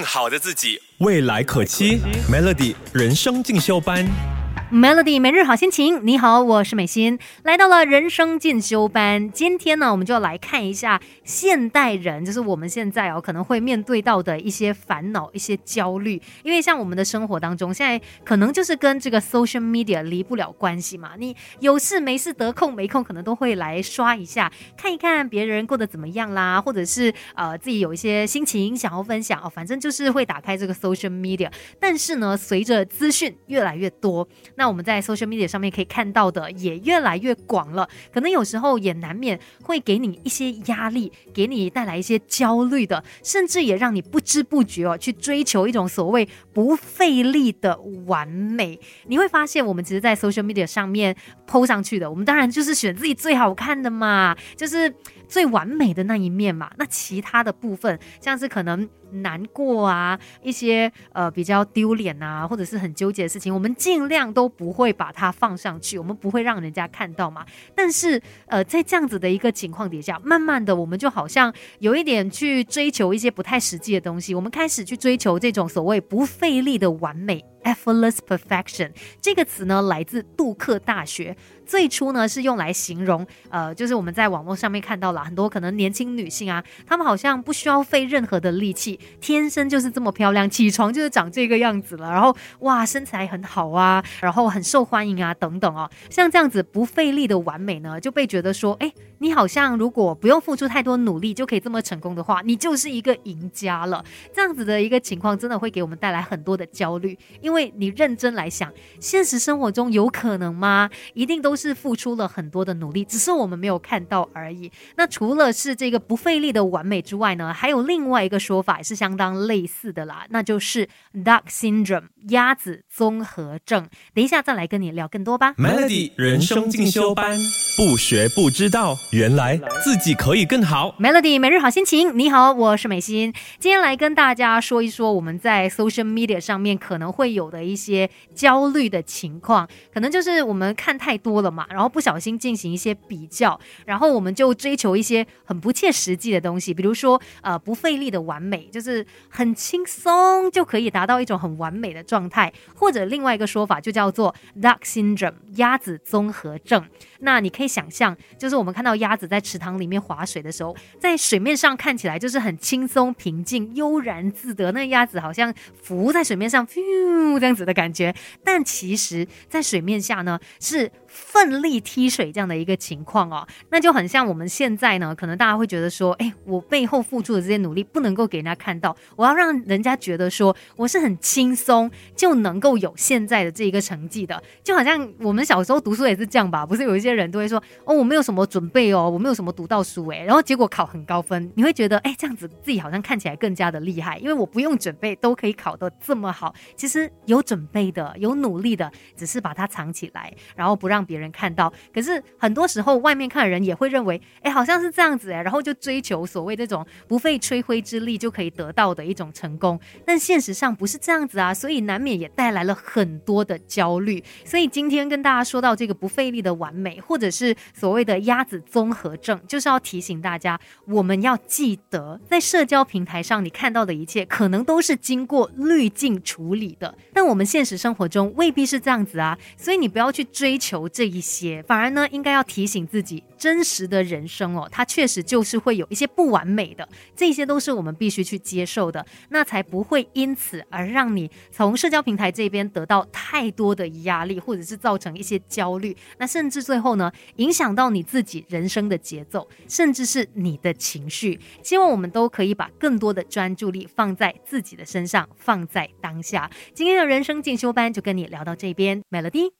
更好的自己。未来可期，Melody 人生进修班。Melody 每日好心情，你好，我是美心，来到了人生进修班。今天呢，我们就要来看一下现代人，就是我们现在哦可能会面对到的一些烦恼、一些焦虑。因为像我们的生活当中，现在可能就是跟这个 social media 离不了关系嘛。你有事没事得空没空，可能都会来刷一下，看一看别人过得怎么样啦，或者是呃自己有一些心情想要分享哦，反正就是会打开这个 social media。但是呢，随着资讯越来越多，那我们在 social media 上面可以看到的也越来越广了，可能有时候也难免会给你一些压力，给你带来一些焦虑的，甚至也让你不知不觉哦去追求一种所谓不费力的完美。你会发现，我们其实，在 social media 上面 PO 上去的，我们当然就是选自己最好看的嘛，就是最完美的那一面嘛。那其他的部分，像是可能难过啊，一些呃比较丢脸啊，或者是很纠结的事情，我们尽量都不会把它放上去，我们不会让人家看到嘛。但是呃，在这样子的一个情况底下，慢慢的我们就好像有一点去追求一些不太实际的东西，我们开始去追求这种所谓不费力的完美。Effortless perfection 这个词呢，来自杜克大学。最初呢，是用来形容，呃，就是我们在网络上面看到了很多可能年轻女性啊，她们好像不需要费任何的力气，天生就是这么漂亮，起床就是长这个样子了，然后哇，身材很好啊，然后很受欢迎啊，等等哦，像这样子不费力的完美呢，就被觉得说，哎，你好像如果不用付出太多努力就可以这么成功的话，你就是一个赢家了。这样子的一个情况，真的会给我们带来很多的焦虑，因为你认真来想，现实生活中有可能吗？一定都是付出了很多的努力，只是我们没有看到而已。那除了是这个不费力的完美之外呢，还有另外一个说法也是相当类似的啦，那就是 Duck Syndrome 鸭子综合症。等一下再来跟你聊更多吧。Melody 人生进修班，不学不知道，原来自己可以更好。Melody 每日好心情，你好，我是美心，今天来跟大家说一说我们在 social media 上面可能会有的一些焦虑的情况，可能就是我们看太多了嘛，然后不小心进行一些比较，然后我们就追求一些很不切实际的东西，比如说呃不费力的完美，就是很轻松就可以达到一种很完美的状态，或者另外一个说法就叫做 duck syndrome 鸭子综合症。那你可以想象，就是我们看到鸭子在池塘里面划水的时候，在水面上看起来就是很轻松、平静、悠然自得，那个鸭子好像浮在水面上，这样子的感觉。但其实，在水面下呢，是奋力踢水这样的一个情况哦。那就很像我们现在呢，可能大家会觉得说，哎，我背后付出的这些努力不能够给人家看到，我要让人家觉得说我是很轻松就能够有现在的这一个成绩的，就好像我们小时候读书也是这样吧？不是有一些人都会说，哦，我没有什么准备哦，我没有什么读到书诶，然后结果考很高分，你会觉得，哎，这样子自己好像看起来更加的厉害，因为我不用准备都可以考得这么好。其实有准备的，有努力的，只是把它藏起来，然后不让别人看到。可是很多时候，外面看的人也会认为，哎，好像是这样子诶，然后就追求所谓这种不费吹灰之力就可以得到的一种成功。但现实上不是这样子啊，所以难免也带来了很多的焦虑。所以今天跟大家说到这个不费力的完美，或者是所谓的鸭子做综合症，就是要提醒大家，我们要记得，在社交平台上你看到的一切，可能都是经过滤镜处理的，但我们现实生活中未必是这样子啊。所以你不要去追求这一些，反而呢，应该要提醒自己，真实的人生哦，它确实就是会有一些不完美的，这些都是我们必须去接受的，那才不会因此而让你从社交平台这边得到太多的压力，或者是造成一些焦虑，那甚至最后呢，影响到你自己人生的节奏，甚至是你的情绪。希望我们都可以把更多的专注力放在自己的身上，放在当下。今天的人生进修班就跟你聊到这边，Melody。